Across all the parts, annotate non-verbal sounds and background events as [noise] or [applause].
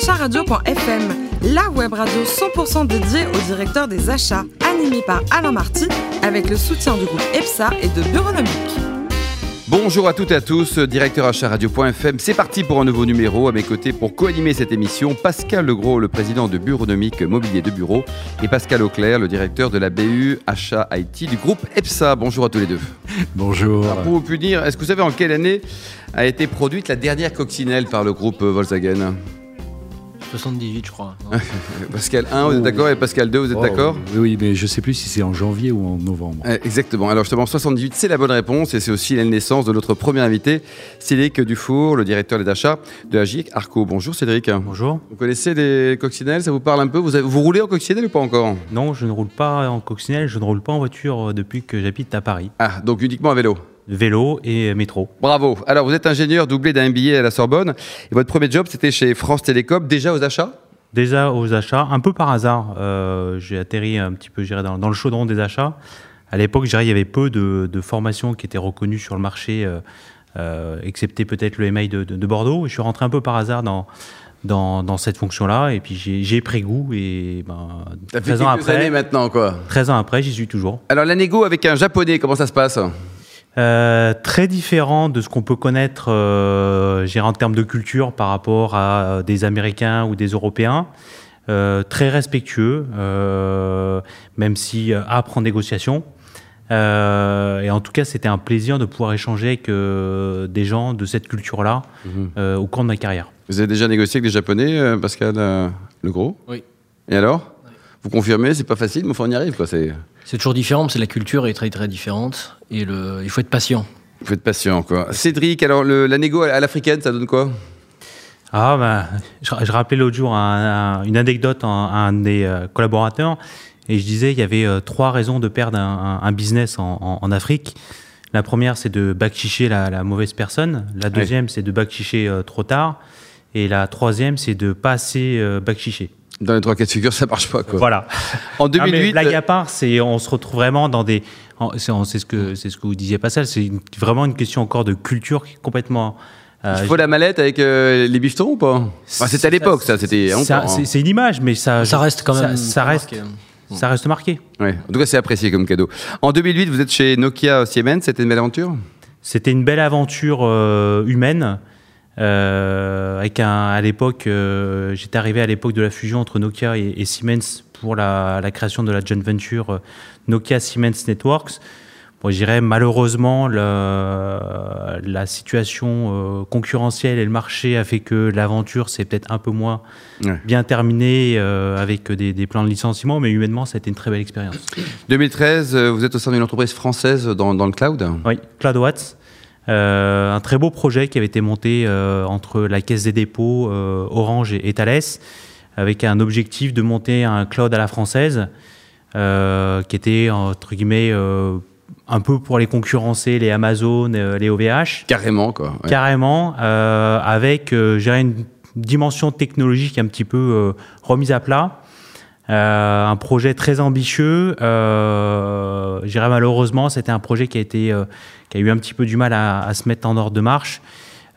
acharadio.fm, la web radio 100% dédiée au directeur des achats, animée par Alain Marty, avec le soutien du groupe EPSA et de Bureaunomique. Bonjour à toutes et à tous, directeur achat radio.fm. C'est parti pour un nouveau numéro. À mes côtés pour co-animer cette émission, Pascal Legros, le président de Bureaunomique Mobilier de Bureau, et Pascal Auclair, le directeur de la BU Achat IT du groupe EPSA. Bonjour à tous les deux. Bonjour. Alors, pour vous punir, est-ce que vous savez en quelle année a été produite la dernière coccinelle par le groupe Volkswagen? 78, je crois. [laughs] Pascal 1, vous êtes d'accord Et Pascal 2, vous êtes Oh, d'accord Oui, mais je ne sais plus si c'est en janvier ou en novembre. Eh, Exactement. Alors justement, 78, c'est la bonne réponse et c'est aussi la naissance de notre premier invité, Cédric Dufour, le directeur des achats de Agic Arco. Bonjour Cédric. Bonjour. Vous connaissez les coccinelles? Ça vous parle un peu? Vous, avez- vous roulez en coccinelle ou pas encore? Non, je ne roule pas en coccinelle, je ne roule pas en voiture euh, depuis que j'habite à Paris. Ah, donc uniquement à vélo? Vélo et métro. Bravo. Alors vous êtes ingénieur doublé d'un MBA à la Sorbonne et votre premier job c'était chez France Télécom, déjà aux achats? Déjà aux achats, un peu par hasard, euh, j'ai atterri un petit peu dans, dans le chaudron des achats. À l'époque, il y avait peu de, de formations qui étaient reconnues sur le marché, euh, euh, excepté peut-être le MI de, de- de Bordeaux. Je suis rentré un peu par hasard dans, dans, dans cette fonction-là et puis j'ai pris goût et ben, Ça fait 13 ans après, maintenant quoi. 13 ans après, j'y suis toujours. Alors la négo avec un japonais, comment ça se passe? Euh, très différent de ce qu'on peut connaître euh, en termes de culture par rapport à euh, des Américains ou des Européens. Euh, très respectueux, euh, même si euh, âpre en négociation. Euh, et en tout cas, c'était un plaisir de pouvoir échanger avec euh, des gens de cette culture-là euh, au cours de ma carrière. Vous avez déjà négocié avec des japonais, euh, Pascal euh, Le Gros? Oui. Et alors? Vous confirmez, c'est pas facile, mais enfin, on y arrive quoi. C'est... C'est toujours différent, parce que la culture est très très différente et le, il faut être patient. Vous êtes patient, quoi. Cédric, alors le- la négo à l'africaine, ça donne quoi? Ah, ben, je, je rappelais l'autre jour un- un- une anecdote à un, à un des euh, collaborateurs et je disais il y avait euh, trois raisons de perdre un, business en, en- en Afrique. La première, c'est de backchicher la, la mauvaise personne. La deuxième, c'est de backchicher euh, trop tard. Et la troisième, c'est de pas assez euh, backchicher. Dans les trois cas de figure, ça marche pas, quoi. Voilà. En Ah, mais 2008, blague à part, c'est on se retrouve vraiment dans des. C'est ce que c'est ce que vous disiez, Pascal. C'est vraiment une question encore de culture qui est complètement. euh, il faut la mallette avec euh, les bifetons ou pas? Enfin, C'était à l'époque, ça, c'était hein. c'est une image, mais ça. Ça reste quand ça- même. Ça, reste. marqué. Ça reste marqué. Ouais. En tout cas, c'est apprécié comme cadeau. En 2008, vous êtes chez Nokia Siemens, c'était une belle aventure? C'était une belle aventure euh, humaine. Euh, avec un, à l'époque, euh, j'étais arrivé à l'époque de la fusion entre Nokia et, et Siemens pour la, la création de la joint venture euh, Nokia Siemens Networks. Bon, je dirais malheureusement la situation concurrentielle et le marché a fait que l'aventure s'est peut-être un peu moins Ouais. bien terminée avec des, des plans de licenciement, mais humainement, ça a été une très belle expérience. [clears throat] 2013, euh, vous êtes au sein d'une entreprise française dans, dans le cloud? Oui, CloudWatts. Euh, un très beau projet qui avait été monté euh, entre la Caisse des dépôts, euh, Orange et, et Thales, avec un objectif de monter un cloud à la française, qui était entre guillemets un peu pour les concurrencer, les Amazon, les OVH, Carrément, quoi. ouais. carrément, avec une dimension technologique un petit peu remise à plat. Euh, un projet très ambitieux. Euh, je dirais malheureusement, c'était un projet qui a, été, euh, qui a eu un petit peu du mal à se mettre en ordre de marche.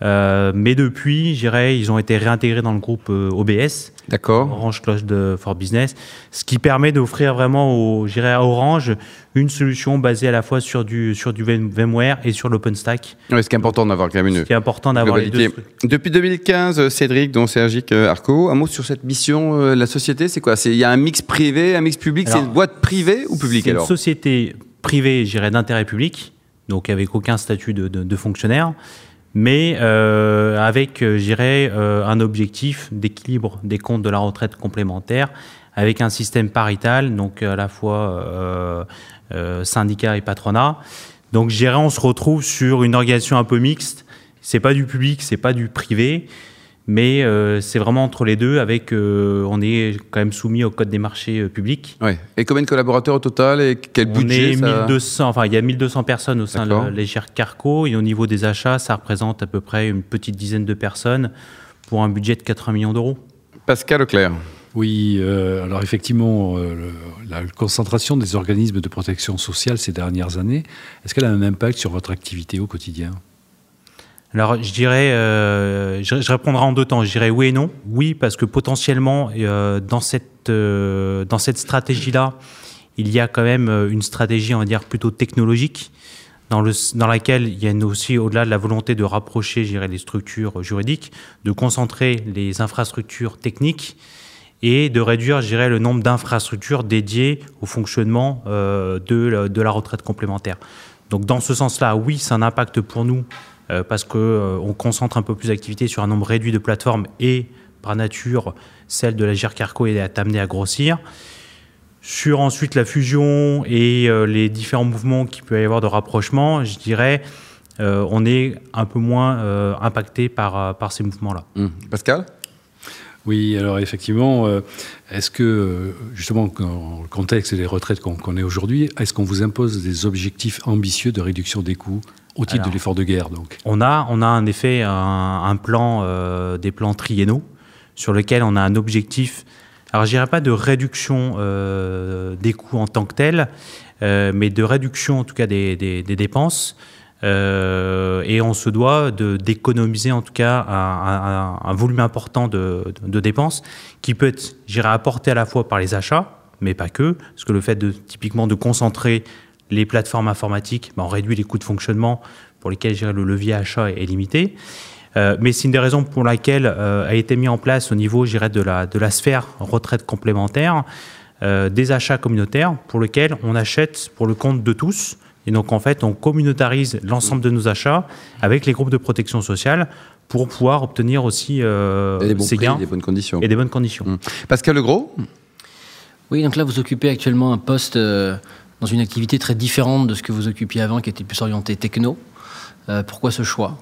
Euh, mais depuis, je dirais, ils ont été réintégrés dans le groupe euh, OBS, D'accord. Orange Cloud for Business, ce qui permet d'offrir vraiment au, à Orange une solution basée à la fois sur du, sur du VMware et sur l'OpenStack. Ouais, c'est important d'avoir quand même une Ce qui est important d'avoir les deux. Depuis 2015, euh, Cédric, dont euh, Arco, un mot sur cette mission, euh, la société, c'est quoi? Il y a un mix privé, un mix public, c'est Alors, une boîte privée ou publique C'est une alors? société privée, je dirais, d'intérêt public, donc avec aucun statut de, de- de fonctionnaire, mais euh, avec, euh, je dirais, euh, un objectif d'équilibre des comptes de la retraite complémentaire, avec un système parital, donc à la fois syndicat et patronat. Donc, on se retrouve sur une organisation un peu mixte. C'est pas du public, c'est pas du privé. Mais euh, c'est vraiment entre les deux, avec euh, on est quand même soumis au code des marchés euh, publics. Ouais. Et combien de collaborateurs au total et quel On budget est ça 1200, enfin il y a 1200 personnes au sein de l'Égir Carco et au niveau des achats, ça représente à peu près une petite dizaine de personnes pour un budget de 80 millions d'euros. Pascal Leclerc. Oui, euh, alors effectivement, euh, le- la concentration des organismes de protection sociale ces dernières années, est-ce qu'elle a un impact sur votre activité au quotidien? Alors, je dirais, euh, je, répondrai en deux temps. Je dirais oui et non. Oui, parce que potentiellement, euh, dans cette, euh, dans cette stratégie-là, il y a quand même une stratégie, on va dire, plutôt technologique, dans, le, dans laquelle il y a aussi, au-delà de la volonté de rapprocher, je les structures juridiques, de concentrer les infrastructures techniques et de réduire, je le nombre d'infrastructures dédiées au fonctionnement de, de la retraite complémentaire. Donc, dans ce sens-là, oui, c'est un impact pour nous parce qu'on euh, concentre un peu plus d'activités sur un nombre réduit de plateformes et par nature, celle de la GIRCARCO est amenée à grossir. Sur ensuite la fusion et euh, les différents mouvements qu'il peut y avoir de rapprochement, je dirais, euh, on est un peu moins euh, impacté par, par ces mouvements-là. Mmh. Pascal? Oui, alors effectivement, euh, est-ce que, justement, dans le contexte des retraites qu'on connaît aujourd'hui, est-ce qu'on vous impose des objectifs ambitieux de réduction des coûts au titre Alors, de l'effort de guerre donc? On a, on a en effet un, un plan, euh, des plans triennaux, sur lesquels on a un objectif, alors je dirais pas de réduction euh, des coûts en tant que tel, euh, mais de réduction en tout cas des, des- des dépenses. Euh, et on se doit d'économiser en tout cas un, volume important de, de- dépenses qui peut être, j'irais, apporté à la fois par les achats, mais pas que, parce que le fait de typiquement de concentrer les plateformes informatiques, on réduit les coûts de fonctionnement pour lesquels le levier achat est, limité. Euh, mais c'est une des raisons pour laquelle euh, a été mis en place au niveau, de la, de la sphère retraite complémentaire des achats communautaires pour lesquels on achète pour le compte de tous. Et donc, en fait, on communautarise l'ensemble de nos achats avec les groupes de protection sociale pour pouvoir obtenir aussi euh, Et des bons ces prix, gains des bonnes conditions. et des bonnes conditions. Mmh. Pascal Legros Oui, donc là, vous occupez actuellement un poste euh, dans une activité très différente de ce que vous occupiez avant, qui était plus orienté techno. Euh, pourquoi ce choix?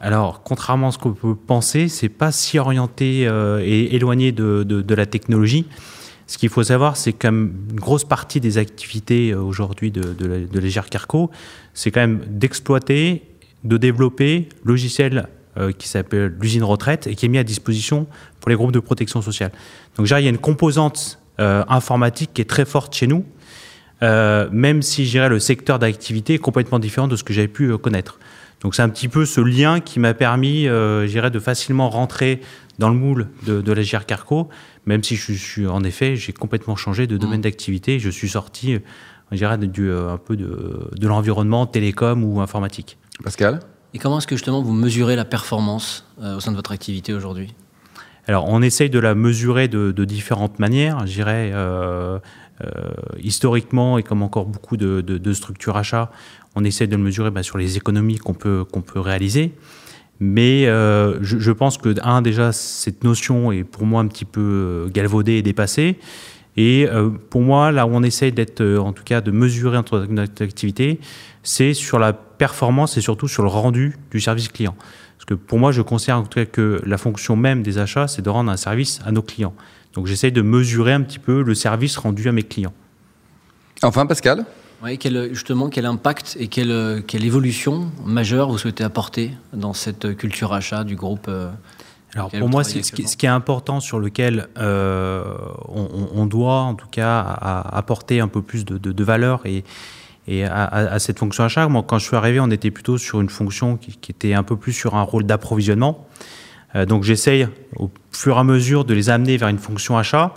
Alors, contrairement à ce qu'on peut penser, c'est pas si orienté euh, et éloigné de, de- de la technologie. Ce qu'il faut savoir, c'est qu'une grosse partie des activités euh, aujourd'hui de, de, de Légère Carco, c'est quand même d'exploiter, de développer logiciel euh, qui s'appelle l'usine retraite et qui est mis à disposition pour les groupes de protection sociale. Donc, dirais, il y a une composante euh, informatique qui est très forte chez nous, même si je dirais le secteur d'activité est complètement différent de ce que j'avais pu connaître. Donc c'est un petit peu ce lien qui m'a permis, euh, je dirais, de facilement rentrer dans le moule de, de la GR Carco, même si je suis en effet, j'ai complètement changé de domaine d'activité. Je suis sorti, euh, je dirais, de- du, euh, un peu de, de l'environnement télécom ou informatique. Pascal? Et comment est-ce que justement vous mesurez la performance euh, au sein de votre activité aujourd'hui? Alors, on essaye de la mesurer de, différentes manières. Je dirais, euh, euh, historiquement, et comme encore beaucoup de, structures achats, on essaye de le mesurer bah, sur les économies qu'on peut, qu'on peut réaliser. Mais euh, je, je pense que, un, déjà, cette notion est pour moi un petit peu euh, galvaudée et dépassée. Et euh, pour moi, là où on essaye d'être, euh, en tout cas, de mesurer notre, activité, c'est sur la performance et surtout sur le rendu du service client. Parce que pour moi, je considère en tout cas que la fonction même des achats, c'est de rendre un service à nos clients. Donc j'essaye de mesurer un petit peu le service rendu à mes clients. Enfin, Pascal? Quel, justement, quel impact et quelle, quelle évolution majeure vous souhaitez apporter dans cette culture achat du groupe euh, Alors pour moi, ce qui, ce qui est important sur lequel euh, on, on- doit en tout cas à- à apporter un peu plus de, de- de valeur et, et à, à- à cette fonction achat. Moi, quand je suis arrivé, on était plutôt sur une fonction qui, qui était un peu plus sur un rôle d'approvisionnement. Euh, donc j'essaye au fur et à mesure de les amener vers une fonction achat.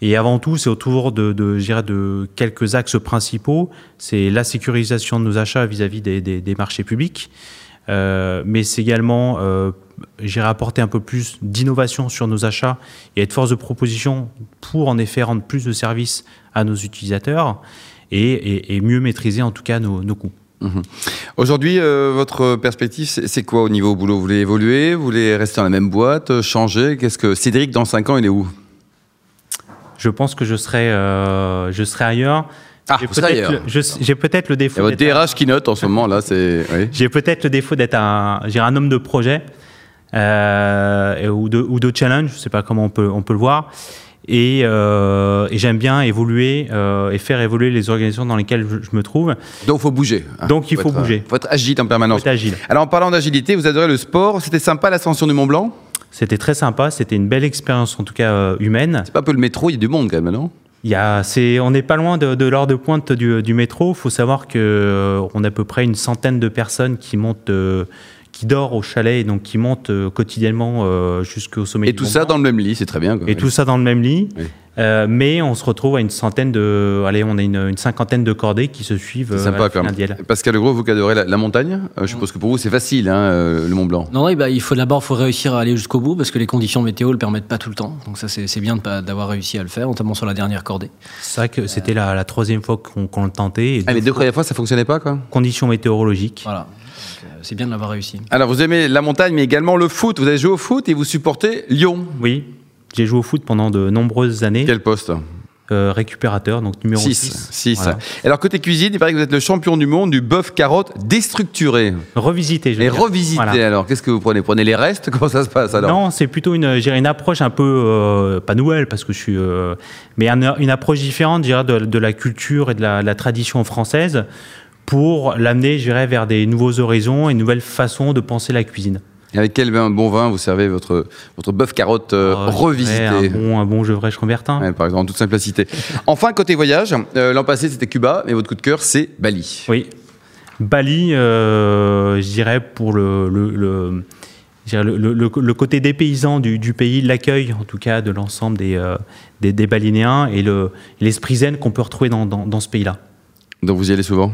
Et avant tout, c'est autour de, de, je dirais, de quelques axes principaux. C'est la sécurisation de nos achats vis-à-vis des, des- des marchés publics. Euh, mais c'est également, euh, j'irai apporter un peu plus d'innovation sur nos achats et être force de proposition pour en effet rendre plus de services à nos utilisateurs et, et- et mieux maîtriser en tout cas nos, nos coûts. Aujourd'hui, euh, votre perspective, c'est quoi au niveau boulot? Vous voulez évoluer? Vous voulez rester dans la même boîte euh, Changer? Qu'est-ce que Cédric, dans 5 ans, il est où? Je pense que je serai, euh, je serai ailleurs. Ah, J'ai peut-être le- le Il y a défaut votre DRH qui note en ce moment, là, c'est... Oui. J'ai peut-être le défaut d'être un, j'ai un homme de projet euh, ou, de, ou de challenge, je ne sais pas comment on peut, on peut le voir. Et, euh, et j'aime bien évoluer euh, et faire évoluer les organisations dans lesquelles je, je me trouve. Donc, il faut bouger. hein. Donc, il faut être, euh, bouger. faut être agile en permanence. Faut être agile. Alors, en parlant d'agilité, vous adorez le sport. C'était sympa l'ascension du Mont Blanc? C'était très sympa, c'était une belle expérience en tout cas euh, humaine. C'est pas un peu le métro, il y a du monde quand même, non? Il y a, on n'est pas loin de, de l'heure de pointe du, du métro. Il faut savoir que euh, on a à peu près une centaine de personnes qui montent, euh, qui dort au chalet et donc qui monte euh, quotidiennement euh, jusqu'au sommet Et du tout ça dans le même lit, c'est très bien. quoi. Et tout ça dans le même lit. Oui. Euh, mais on se retrouve à une centaine de. Allez, on a une, une cinquantaine de cordées qui se suivent. C'est à sympa la quand même. Pascal Legros, vous qui adorez la, la montagne, euh, je suppose que pour vous c'est facile, hein, euh, le Mont Blanc. Non, oui, bah, il faut d'abord faut réussir à aller jusqu'au bout parce que les conditions météo le permettent pas tout le temps. Donc ça, c'est c'est bien de pas- d'avoir réussi à le faire, notamment sur la dernière cordée. C'est vrai que c'était la, la troisième fois qu'on qu'on le tentait. Et Ah, les deux premières fois ça fonctionnait pas quoi? Conditions météorologiques. Voilà. Euh, c'est bien de l'avoir réussi. Alors vous aimez la montagne mais également le foot. Vous avez joué au foot et vous supportez Lyon. Oui, j'ai joué au foot pendant de nombreuses années. Quel poste? Euh, récupérateur, donc numéro 6. 6. 6. Voilà. Alors côté cuisine, il paraît que vous êtes le champion du monde du bœuf carotte déstructuré. Revisité, je Et revisité Voilà. alors, qu'est-ce que vous prenez? Prenez les restes? Comment ça se passe alors? Non, c'est plutôt une, une approche un peu euh, pas nouvelle parce que je suis, euh, mais un- une approche différente, je dirais, de, de la culture et de la, la tradition française pour l'amener, je dirais, vers des nouveaux horizons et une nouvelle façon de penser la cuisine. Et Avec quel bon vin vous servez votre, votre bœuf carotte euh, je revisité Un bon, un bon Gevrey Chambertin. Ouais, par exemple, en toute simplicité. Enfin, côté voyage, euh, l'an passé c'était Cuba, mais votre coup de cœur c'est Bali. Oui. Bali, euh, je dirais pour le, le, le- côté dépaysant du, du pays, l'accueil en tout cas de l'ensemble des, euh, des, des Balinéens et le- l'esprit zen qu'on peut retrouver dans, dans, dans ce pays-là. Donc vous y allez souvent?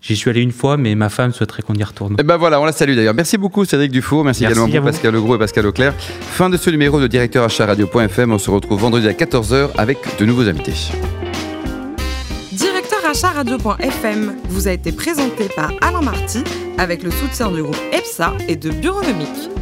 J'y suis allé une fois, mais ma femme souhaiterait qu'on y retourne. Et ben voilà, on la salue d'ailleurs. Merci beaucoup Cédric Dufour, merci, Merci également à vous. Pascal Legros et Pascal Auclair. Fin de ce numéro de Directeur Achat Radio.fm. On se retrouve vendredi à 14h avec de nouveaux invités. Directeur achat radio.fm vous a été présenté par Alain Marty avec le soutien du groupe EPSA et de Bureaunomique.